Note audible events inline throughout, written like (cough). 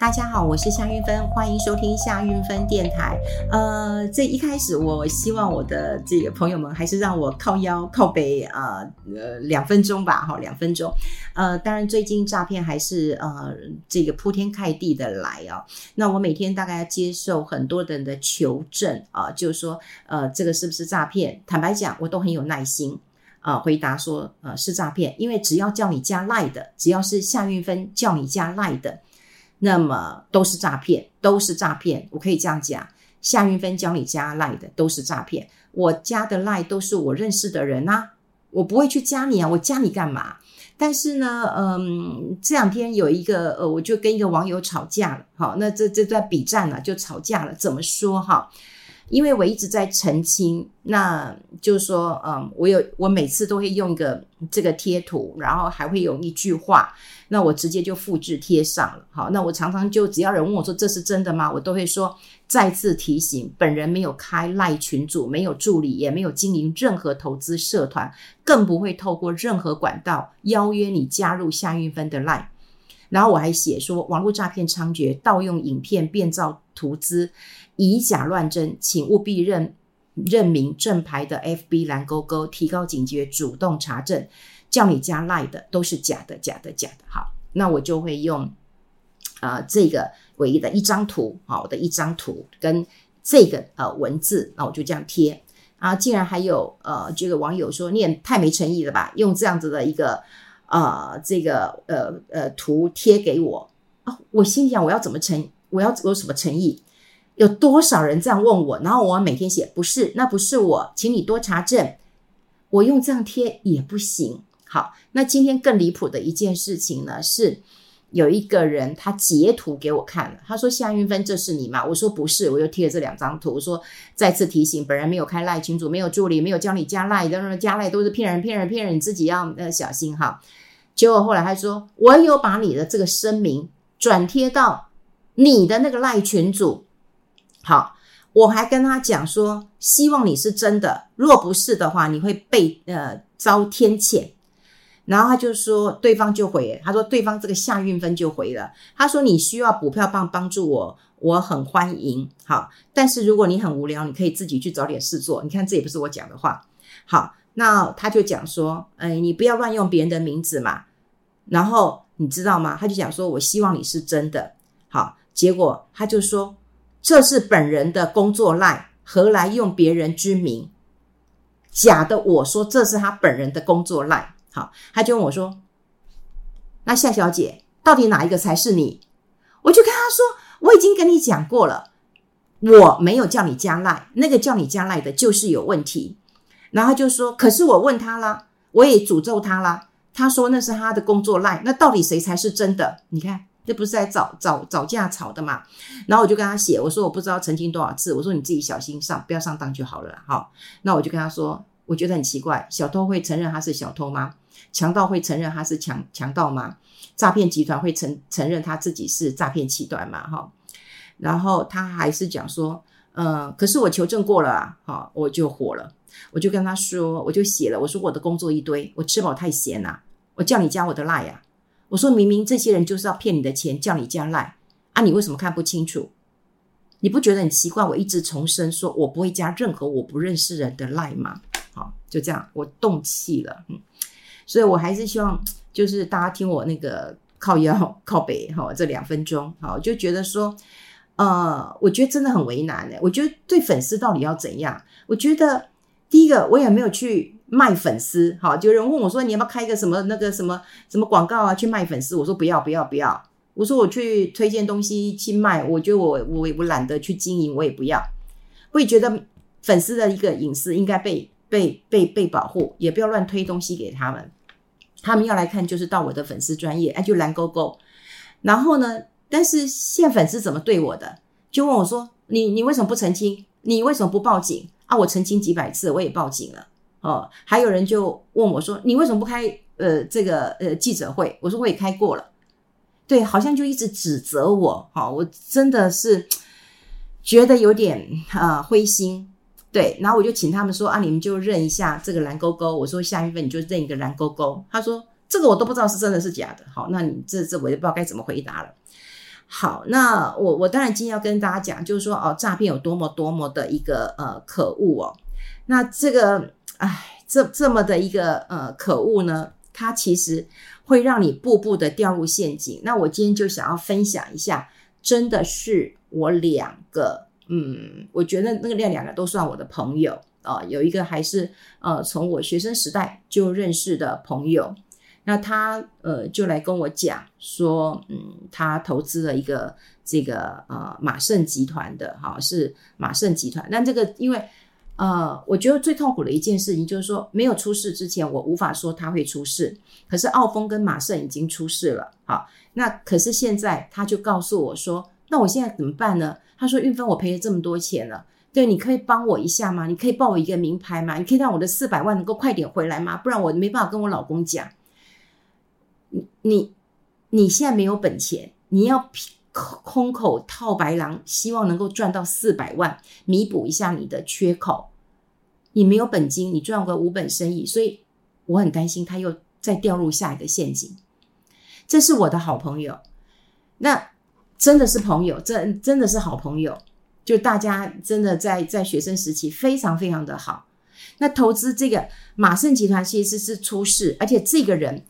大家好，我是夏运芬，欢迎收听夏运芬电台。呃，这一开始，我希望我的这个朋友们还是让我靠腰靠背啊，呃，两分钟吧，哈，两分钟。呃，当然，最近诈骗还是呃这个铺天盖地的来啊。那我每天大概要接受很多人的求证啊，就是说，呃，这个是不是诈骗？坦白讲，我都很有耐心啊，回答说，呃，是诈骗，因为只要叫你加赖的，只要是夏运芬叫你加赖的。那么都是诈骗，都是诈骗。我可以这样讲，夏云芬教你加赖的都是诈骗。我加的赖都是我认识的人啊，我不会去加你啊，我加你干嘛？但是呢，嗯，这两天有一个呃，我就跟一个网友吵架了，好，那这这在比战呢就吵架了，怎么说哈？因为我一直在澄清，那就是说，嗯，我有我每次都会用一个这个贴图，然后还会有一句话。那我直接就复制贴上了，好，那我常常就只要人问我说，这是真的吗？我都会说，再次提醒，本人没有开赖群组，没有助理，也没有经营任何投资社团，更不会透过任何管道邀约你加入夏运芬的赖。然后我还写说，网络诈骗猖獗，盗用影片变造图资，以假乱真，请务必认认明正牌的 FB 蓝勾勾，提高警觉，主动查证。叫你加赖的都是假的，假的，假的。好，那我就会用啊、呃、这个唯一的一张图，好，我的一张图跟这个呃文字，那我就这样贴啊。竟然还有呃这个网友说，你也太没诚意了吧，用这样子的一个、呃、这个呃呃图贴给我啊，我心想我要怎么诚，我要有什么诚意？有多少人这样问我？然后我每天写不是，那不是我，请你多查证。我用这样贴也不行。好，那今天更离谱的一件事情呢，是有一个人他截图给我看了，他说：“夏云芬，这是你吗？”我说：“不是。”我又贴了这两张图，我说：“再次提醒，本人没有开赖群组，没有助理，没有教你加赖，的加赖都是骗人、骗人、骗人，你自己要呃小心哈。”结果后来他说：“我有把你的这个声明转贴到你的那个赖群组。”好，我还跟他讲说：“希望你是真的，若不是的话，你会被呃遭天谴。”然后他就说，对方就回，他说对方这个夏运分就回了，他说你需要补票帮帮助我，我很欢迎，好，但是如果你很无聊，你可以自己去找点事做。你看这也不是我讲的话，好，那他就讲说，哎，你不要乱用别人的名字嘛。然后你知道吗？他就讲说，我希望你是真的，好，结果他就说这是本人的工作赖，何来用别人之名？假的，我说这是他本人的工作赖。好，他就问我说：“那夏小姐，到底哪一个才是你？”我就跟他说：“我已经跟你讲过了，我没有叫你加赖，那个叫你加赖的就是有问题。”然后就说：“可是我问他了，我也诅咒他了，他说那是他的工作赖，那到底谁才是真的？你看，这不是在找找找架吵的嘛？”然后我就跟他写，我说：“我不知道澄清多少次，我说你自己小心上，不要上当就好了。”好，那我就跟他说：“我觉得很奇怪，小偷会承认他是小偷吗？”强盗会承认他是强强盗吗？诈骗集团会承承认他自己是诈骗集团吗？哈，然后他还是讲说，嗯，可是我求证过了啊，好，我就火了，我就跟他说，我就写了，我说我的工作一堆，我吃饱太闲了，我叫你加我的赖呀，我说明明这些人就是要骗你的钱，叫你加赖啊，你为什么看不清楚？你不觉得很奇怪？我一直重申说我不会加任何我不认识人的赖吗？好，就这样，我动气了，嗯。所以，我还是希望，就是大家听我那个靠腰 (laughs) 靠北哈，这两分钟，好，就觉得说，呃，我觉得真的很为难诶，我觉得对粉丝到底要怎样？我觉得第一个，我也没有去卖粉丝，好，就有人问我说，你要不要开一个什么那个什么什么广告啊，去卖粉丝？我说不要不要不要，我说我去推荐东西去卖，我觉得我我我懒得去经营，我也不要。我也觉得粉丝的一个隐私应该被被被被保护，也不要乱推东西给他们。他们要来看，就是到我的粉丝专业，哎，就蓝勾勾。然后呢，但是现粉丝怎么对我的？就问我说：“你你为什么不澄清？你为什么不报警啊？”我澄清几百次，我也报警了。哦，还有人就问我说：“你为什么不开呃这个呃记者会？”我说：“我也开过了。”对，好像就一直指责我。哈、我真的是觉得有点啊、呃、灰心。对，然后我就请他们说啊，你们就认一下这个蓝勾勾。我说下一份，你就认一个蓝勾勾。他说这个我都不知道是真的是假的。好，那你这这我也不知道该怎么回答了。好，那我我当然今天要跟大家讲，就是说哦，诈骗有多么多么的一个呃可恶哦。那这个哎，这这么的一个呃可恶呢，它其实会让你步步的掉入陷阱。那我今天就想要分享一下，真的是我两个，嗯，我觉得那个两两个都算我的朋友啊，有一个还是呃从我学生时代就认识的朋友。那他呃就来跟我讲说，嗯，他投资了一个这个呃马胜集团的哈，是马胜集团。那这个因为呃，我觉得最痛苦的一件事情就是说，没有出事之前，我无法说他会出事。可是奥峰跟马胜已经出事了，好，那可是现在他就告诉我说，那我现在怎么办呢？他说运芬，我赔了这么多钱了，对，你可以帮我一下吗？你可以报我一个名牌吗？你可以让我的四百万能够快点回来吗？不然我没办法跟我老公讲。你你你现在没有本钱，你要空口套白狼，希望能够赚到四百万，弥补一下你的缺口。你没有本金，你赚个无本生意，所以我很担心他又再掉入下一个陷阱。这是我的好朋友，那真的是朋友，真真的是好朋友，就大家真的在在学生时期非常非常的好。那投资这个马胜集团其实是出事，而且这个人。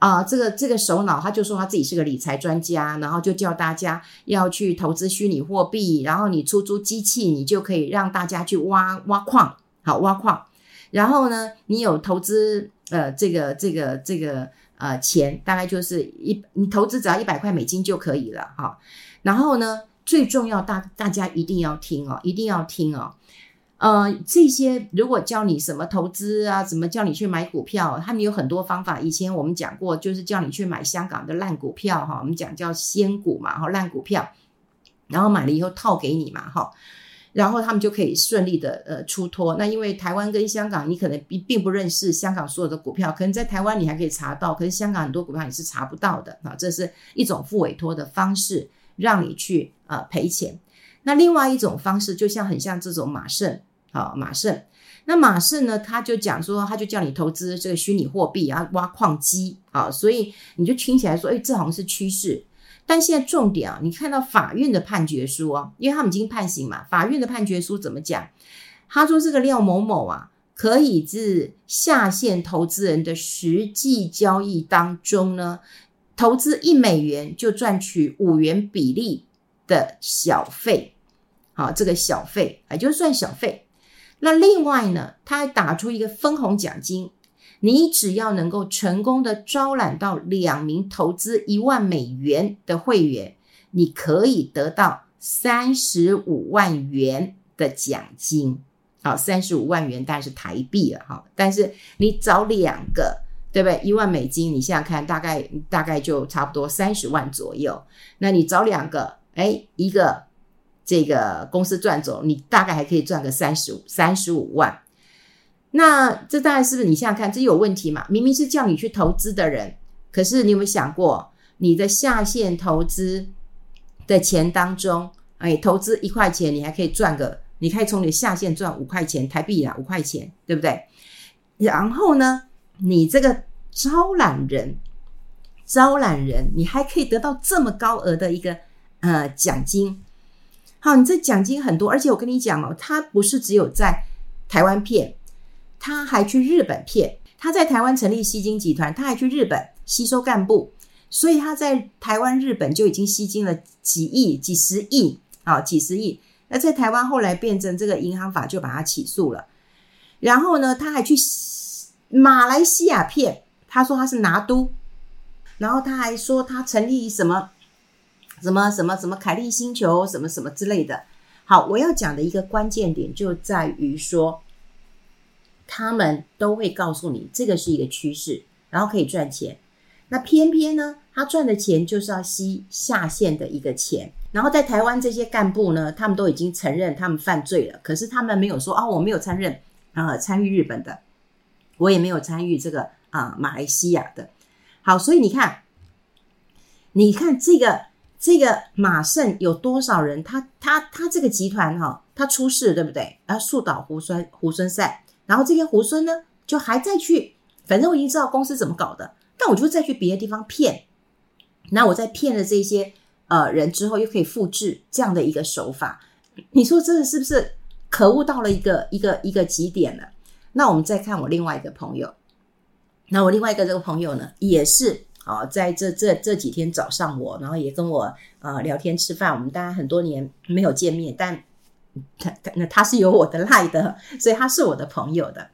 啊，这个这个首脑他就说他自己是个理财专家，然后就叫大家要去投资虚拟货币，然后你出租机器，你就可以让大家去挖挖矿，好挖矿。然后呢，你有投资呃这个这个这个呃钱，大概就是一你投资只要一百块美金就可以了哈。然后呢，最重要大大家一定要听哦，一定要听哦。呃，这些如果教你什么投资啊，怎么叫你去买股票，他们有很多方法。以前我们讲过，就是叫你去买香港的烂股票哈，我们讲叫仙股嘛，哈，烂股票，然后买了以后套给你嘛，哈，然后他们就可以顺利的呃出脱。那因为台湾跟香港，你可能并并不认识香港所有的股票，可能在台湾你还可以查到，可是香港很多股票你是查不到的啊。这是一种复委托的方式，让你去呃赔钱。那另外一种方式，就像很像这种马胜，啊，马胜。那马胜呢，他就讲说，他就叫你投资这个虚拟货币啊，挖矿机啊，所以你就听起来说，哎，这好像是趋势。但现在重点啊，你看到法院的判决书啊，因为他们已经判刑嘛，法院的判决书怎么讲？他说这个廖某某啊，可以自下线投资人的实际交易当中呢，投资一美元就赚取五元比例的小费。好，这个小费也就是算小费。那另外呢，他还打出一个分红奖金，你只要能够成功的招揽到两名投资一万美元的会员，你可以得到三十五万元的奖金。好，三十五万元当然是台币了哈，但是你找两个，对不对？一万美金，你现在看大概大概就差不多三十万左右。那你找两个，哎，一个。这个公司赚走，你大概还可以赚个三十五三十五万。那这大概是不是你想想看，这有问题嘛？明明是叫你去投资的人，可是你有没有想过，你的下线投资的钱当中，哎，投资一块钱，你还可以赚个，你可以从你的下线赚五块钱台币啊，五块钱，对不对？然后呢，你这个招揽人，招揽人，你还可以得到这么高额的一个呃奖金。好，你这奖金很多，而且我跟你讲哦，他不是只有在台湾骗，他还去日本骗。他在台湾成立吸金集团，他还去日本吸收干部，所以他在台湾、日本就已经吸金了几亿、几十亿啊，几十亿。那在台湾后来变成这个银行法，就把他起诉了。然后呢，他还去马来西亚骗，他说他是拿督，然后他还说他成立什么。什么什么什么凯利星球什么什么之类的，好，我要讲的一个关键点就在于说，他们都会告诉你这个是一个趋势，然后可以赚钱。那偏偏呢，他赚的钱就是要吸下线的一个钱。然后在台湾这些干部呢，他们都已经承认他们犯罪了，可是他们没有说啊、哦，我没有参认啊，参与日本的，我也没有参与这个啊马来西亚的。好，所以你看，你看这个。这个马胜有多少人？他他他这个集团哈，他出事对不对？啊，树倒猢狲猢狲散，然后这边猢狲呢，就还在去，反正我已经知道公司怎么搞的，但我就再去别的地方骗。那我在骗了这些呃人之后，又可以复制这样的一个手法。你说这是不是可恶到了一个一个一个极点了？那我们再看我另外一个朋友，那我另外一个这个朋友呢，也是啊，在这这这几天找上我，然后也跟我呃聊天吃饭。我们大家很多年没有见面，但他他那他是有我的赖的，所以他是我的朋友的。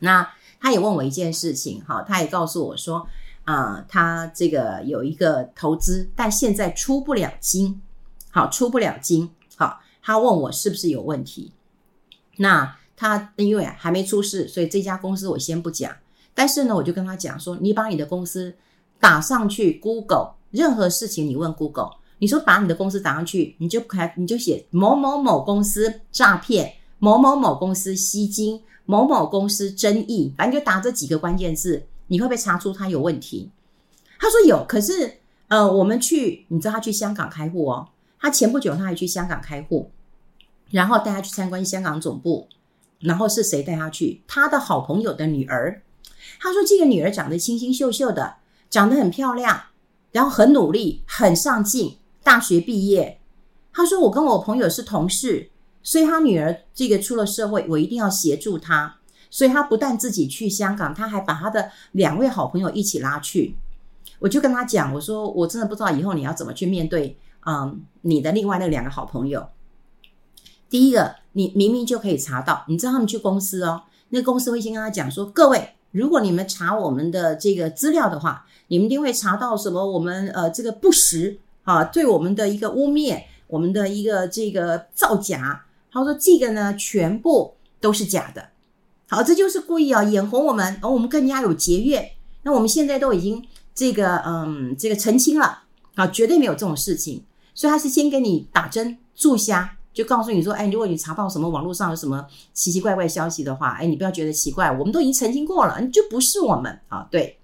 那他也问我一件事情，哈，他也告诉我说，啊、他这个有一个投资，但现在出不了金，好，出不了金。好，他问我是不是有问题？那他因为还没出事，所以这家公司我先不讲。但是呢，我就跟他讲说，你把你的公司打上去，Google，任何事情你问 Google，你说把你的公司打上去，你就开，你就写某某某公司诈骗，某某某公司吸金，某某公司争议，反正就打这几个关键字，你会不会查出他有问题？他说有，可是呃，我们去，你知道他去香港开户哦。他前不久他还去香港开户，然后带他去参观香港总部，然后是谁带他去？他的好朋友的女儿。他说这个女儿长得清清秀秀的，长得很漂亮，然后很努力，很上进，大学毕业。他说我跟我朋友是同事，所以他女儿这个出了社会，我一定要协助他。所以他不但自己去香港，他还把他的两位好朋友一起拉去。我就跟他讲，我说我真的不知道以后你要怎么去面对。嗯，你的另外那两个好朋友，第一个，你明明就可以查到，你知道他们去公司哦，那公司会先跟他讲说，各位，如果你们查我们的这个资料的话，你们一定会查到什么？我们呃这个不实啊，对我们的一个污蔑，我们的一个这个造假。他说这个呢，全部都是假的。好，这就是故意啊，眼红我们，而我们更加有结怨。那我们现在都已经这个嗯这个澄清了啊，绝对没有这种事情。所以他是先给你打针注虾，就告诉你说，哎，如果你查到什么网络上有什么奇奇怪怪消息的话，哎，你不要觉得奇怪，我们都已经澄清过了，就不是我们啊。对，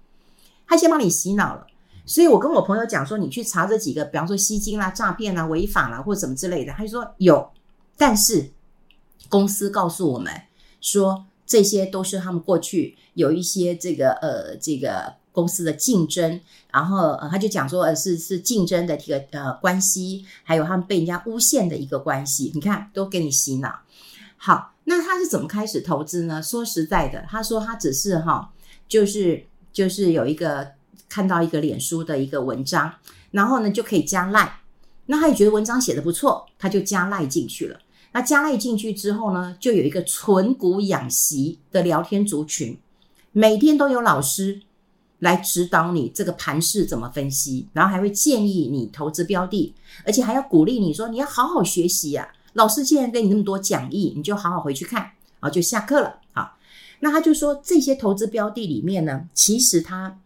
他先帮你洗脑了。所以我跟我朋友讲说，你去查这几个，比方说吸金啦、诈骗啦、违法啦或者什么之类的，他就说有，但是公司告诉我们说，这些都是他们过去有一些这个呃这个。公司的竞争，然后呃，他就讲说，呃，是是竞争的这个呃关系，还有他们被人家诬陷的一个关系，你看都给你洗脑。好，那他是怎么开始投资呢？说实在的，他说他只是哈，就是就是有一个看到一个脸书的一个文章，然后呢就可以加赖，那他也觉得文章写得不错，他就加赖进去了。那加赖进去之后呢，就有一个存股养息的聊天族群，每天都有老师。来指导你这个盘势怎么分析，然后还会建议你投资标的，而且还要鼓励你说你要好好学习呀。老师既然给你那么多讲义，你就好好回去看，好，就下课了。好，那他就说这些投资标的里面呢，其实他，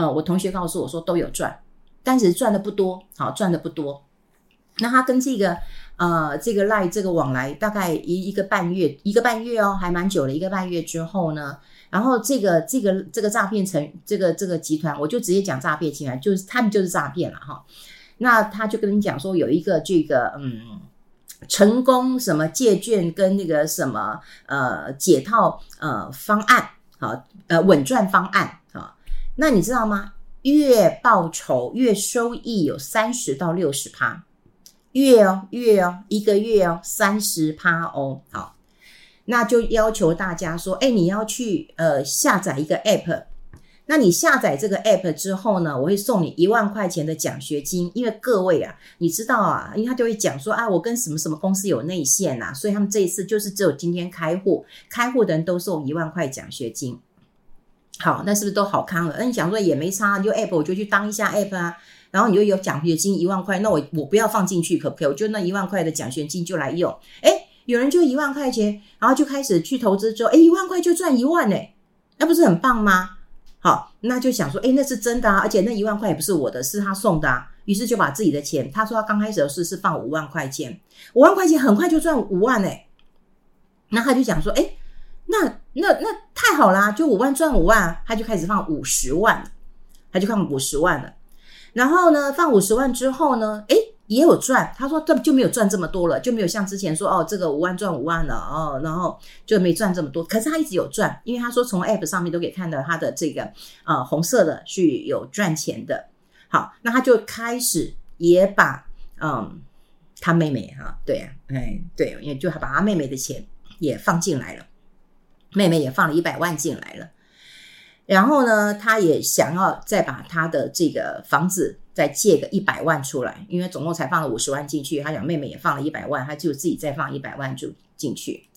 呃，我同学告诉我说都有赚，但是赚的不多，好，赚的不多。那他跟这个呃这个赖这个往来大概一一个半月，一个半月哦，还蛮久了，一个半月之后呢。然后这个这个这个诈骗成这个这个集团，我就直接讲诈骗集团，就是他们就是诈骗了哈。那他就跟你讲说，有一个这个嗯成功什么借券跟那个什么呃解套呃方案好呃稳赚方案。那你知道吗？月报酬月收益有三十到六十趴，月哦月哦一个月哦三十趴哦好。那就要求大家说，哎，你要去呃下载一个 app，那你下载这个 app 之后呢，我会送你一万块钱的奖学金。因为各位啊，你知道啊，因为他就会讲说啊，我跟什么什么公司有内线呐、啊，所以他们这一次就是只有今天开户，开户的人都送一万块奖学金。好，那是不是都好康了？那你想说也没差，就 app 我就去当一下 app 啊，然后你就有奖学金一万块，那我我不要放进去可不可以？我就那一万块的奖学金就来用，哎。有人就一万块钱，然后就开始去投资，之后，诶，一万块就赚一万呢，那不是很棒吗？好，那就想说，诶，那是真的啊，而且那一万块也不是我的，是他送的啊。于是就把自己的钱，他说他刚开始的是是放五万块钱，五万块钱很快就赚五万呢。那他就想说，诶，那那那太好啦，就五万赚五万，他就开始放五十万，他就放五十万了。然后呢，放五十万之后呢，诶。也有赚，他说这就没有赚这么多了，就没有像之前说哦，这个五万赚五万了哦，然后就没赚这么多。可是他一直有赚，因为他说从 App 上面都可以看到他的这个呃红色的是有赚钱的。好，那他就开始也把嗯他妹妹哈，对啊，哎对，也就把他妹妹的钱也放进来了，妹妹也放了一百万进来了。然后呢，他也想要再把他的这个房子再借个一百万出来，因为总共才放了五十万进去。他讲妹妹也放了一百万，他就自己再放一百万就进去。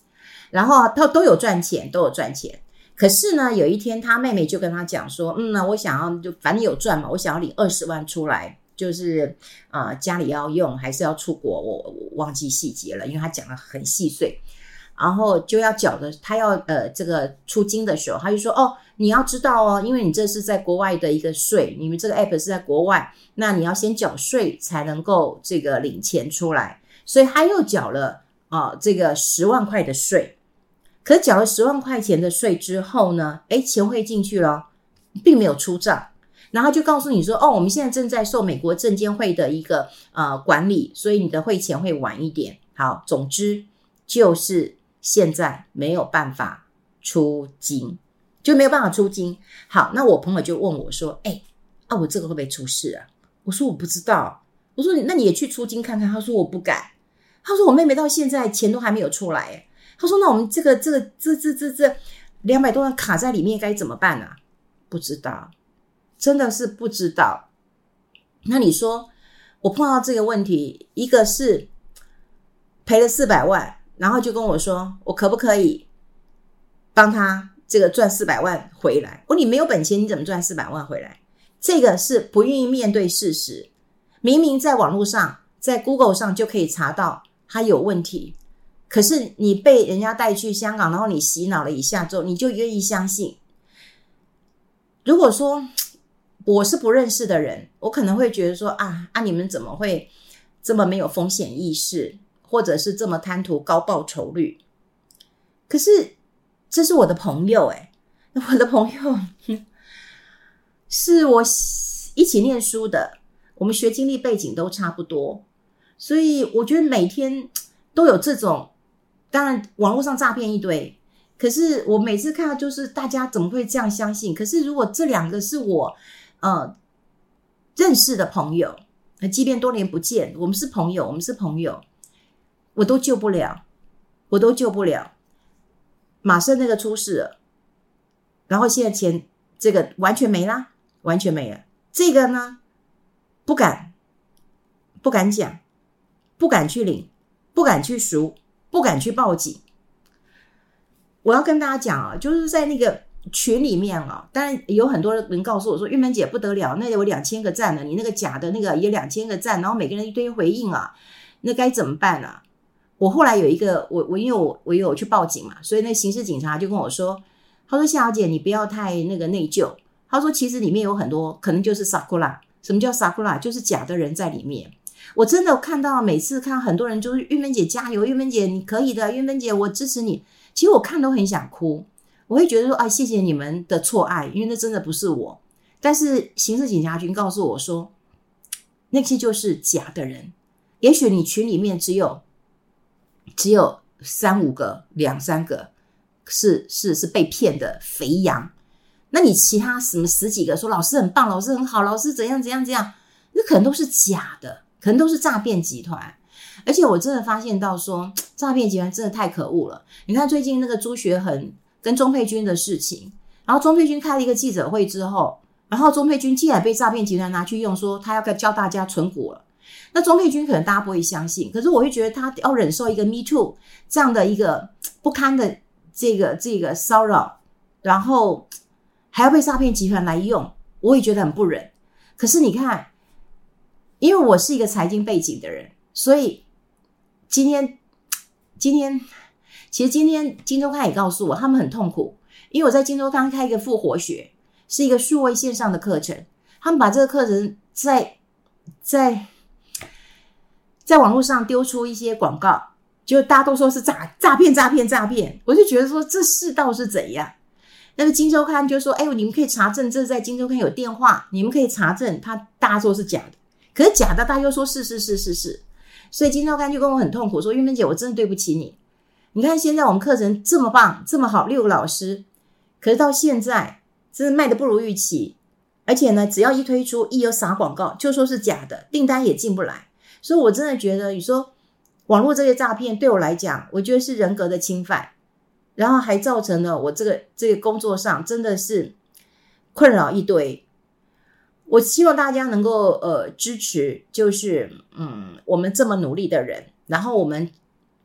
然后他都有赚钱，都有赚钱。可是呢，有一天他妹妹就跟他讲说：“嗯，那我想要就反正有赚嘛，我想要领二十万出来，就是啊、家里要用还是要出国，我我忘记细节了，因为他讲得很细碎。”然后就要缴的，他要呃这个出金的时候，他就说哦，你要知道哦，因为你这是在国外的一个税，你们这个 app 是在国外，那你要先缴税才能够这个领钱出来，所以他又缴了啊、这个十万块的税。可缴了十万块钱的税之后呢，诶，钱汇进去了，并没有出账，然后就告诉你说哦，我们现在正在受美国证监会的一个呃管理，所以你的汇钱会晚一点。好，总之就是。现在没有办法出金，就没有办法出金。好，那我朋友就问我说：“哎，啊，我这个会不会出事啊？”我说：“我不知道。”我说：“那你也去出金看看。”他说：“我不敢。”他说：“我妹妹到现在钱都还没有出来。”他说：“那我们这个、这个、这、这、这、这两百多万卡在里面该怎么办啊？”不知道，真的是不知道。那你说我碰到这个问题，一个是赔了四百万。然后就跟我说，我可不可以帮他这个赚四百万回来？我说你没有本钱，你怎么赚四百万回来？这个是不愿意面对事实。明明在网络上，在 Google 上就可以查到他有问题，可是你被人家带去香港，然后你洗脑了一下之后，你就愿意相信。如果说我是不认识的人，我可能会觉得说啊啊，你们怎么会这么没有风险意识？或者是这么贪图高报酬率，可是这是我的朋友哎，(laughs) 我的朋友是我一起念书的，我们学经历背景都差不多，所以我觉得每天都有这种，当然网络上诈骗一堆，可是我每次看到就是大家怎么会这样相信？可是如果这两个是我呃认识的朋友，即便多年不见，我们是朋友，我们是朋友。我都救不了，我都救不了。马上那个出事了，然后现在钱这个完全没了，完全没了。这个呢，不敢，不敢讲，不敢去领，不敢去赎，不敢去报警。我要跟大家讲啊，就是在那个群里面啊，当然有很多人告诉我说：“玉芬姐不得了，那有两千个赞了，你那个假的那个也两千个赞，然后每个人一堆回应啊，那该怎么办呢？”我后来有一个，我我因为我我有去报警嘛，所以那刑事警察就跟我说，他说夏小姐你不要太那个内疚，他说其实里面有很多可能就是萨库拉，什么叫萨库拉？就是假的人在里面。我真的看到每次看很多人就是玉芬姐加油，玉芬姐你可以的，玉芬姐我支持你。其实我看都很想哭，我会觉得说啊谢谢你们的错爱，因为那真的不是我。但是刑事警察局告诉我说，那些就是假的人，也许你群里面只有。只有三五个、两三个是是是被骗的肥羊，那你其他什么十几个说老师很棒，老师很好，老师怎样怎样怎样，那可能都是假的，可能都是诈骗集团。而且我真的发现到说，诈骗集团真的太可恶了。你看最近那个朱学恒跟钟佩君的事情，然后钟佩君开了一个记者会之后，然后钟佩君竟然被诈骗集团拿去用，说他要教大家存股了。那钟沛君可能大家不会相信，可是我会觉得他要忍受一个 Me Too 这样的一个不堪的这个这个骚扰，然后还要被诈骗集团来用，我也觉得很不忍。可是你看，因为我是一个财经背景的人，所以今天今天其实今天金周刊也告诉我，他们很痛苦，因为我在金周刊开一个复活学，是一个数位线上的课程，他们把这个课程在在。在网络上丢出一些广告，就大家都说是诈诈骗、诈骗、诈骗，我就觉得说这世道是怎样？那个金周刊》就说：“哎呦，你们可以查证，这是在《金周刊》有电话，你们可以查证。”他大家说是假的，可是假的，大家又说是是是是是。所以《金周刊》就跟我很痛苦，说：“玉芬姐，我真的对不起你。你看现在我们课程这么棒，这么好，六个老师，可是到现在真的卖的不如预期。而且呢，只要一推出，一有撒广告，就说是假的，订单也进不来。所以我真的觉得，你说网络这些诈骗对我来讲，我觉得是人格的侵犯，然后还造成了我这个这个工作上真的是困扰一堆。我希望大家能够呃支持，就是嗯，我们这么努力的人，然后我们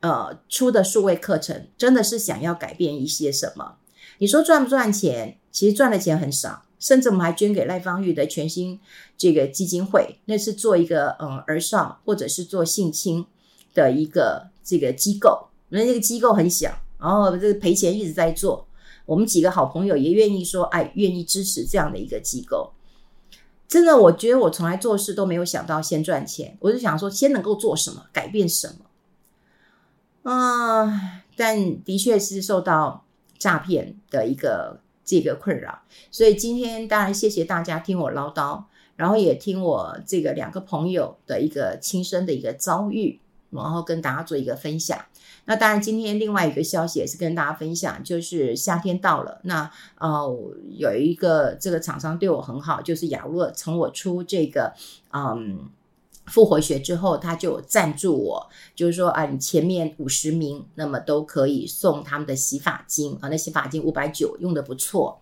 呃出的数位课程，真的是想要改变一些什么？你说赚不赚钱？其实赚的钱很少。甚至我们还捐给赖芳玉的全新这个基金会，那是做一个嗯儿少或者是做性侵的一个这个机构，那这个机构很小，然后这个赔钱一直在做。我们几个好朋友也愿意说，哎，愿意支持这样的一个机构。真的，我觉得我从来做事都没有想到先赚钱，我就想说先能够做什么，改变什么。嗯，但的确是受到诈骗的一个。这个困扰，所以今天当然谢谢大家听我唠叨，然后也听我这个两个朋友的一个亲身的一个遭遇，然后跟大家做一个分享。那当然今天另外一个消息也是跟大家分享，就是夏天到了，那呃有一个这个厂商对我很好，就是雅若从我出这个嗯。复活学之后，他就赞助我，就是说啊，你前面五十名，那么都可以送他们的洗发精啊，那洗发精五百九，用的不错。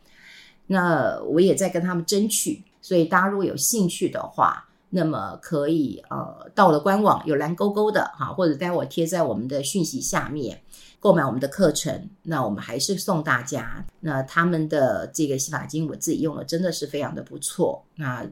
那我也在跟他们争取，所以大家如果有兴趣的话，那么可以呃到了官网有蓝勾勾的哈，或者待会贴在我们的讯息下面。购买我们的课程，那我们还是送大家。那他们的这个洗发精，我自己用了，真的是非常的不错。那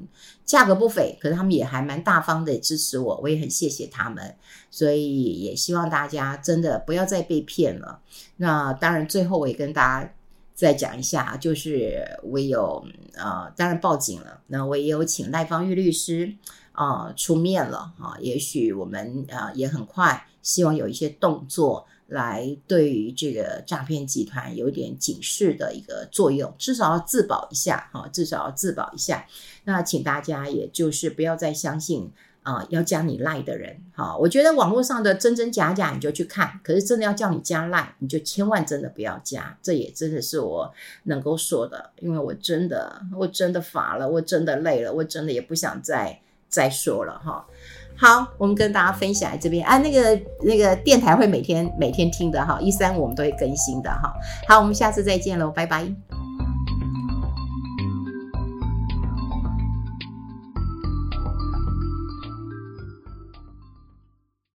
价格不菲，可是他们也还蛮大方的支持我，我也很谢谢他们。所以也希望大家真的不要再被骗了。那当然，最后我也跟大家再讲一下，就是我有呃，当然报警了。那我也有请赖芳玉律师啊、出面了啊。也许我们啊、也很快，希望有一些动作。来对于这个诈骗集团有点警示的一个作用，至少要自保一下哈，至少要自保一下。那请大家也就是不要再相信啊、要加你赖的人哈。我觉得网络上的真真假假你就去看，可是真的要叫你加赖，你就千万真的不要加。这也真的是我能够说的，因为我真的我真的乏了，我真的累了，我真的也不想再再说了哈。好，我们跟大家分享这边啊，那个那个电台会每天每天听的哈，一三五我们都会更新的哈。好，我们下次再见喽，拜拜。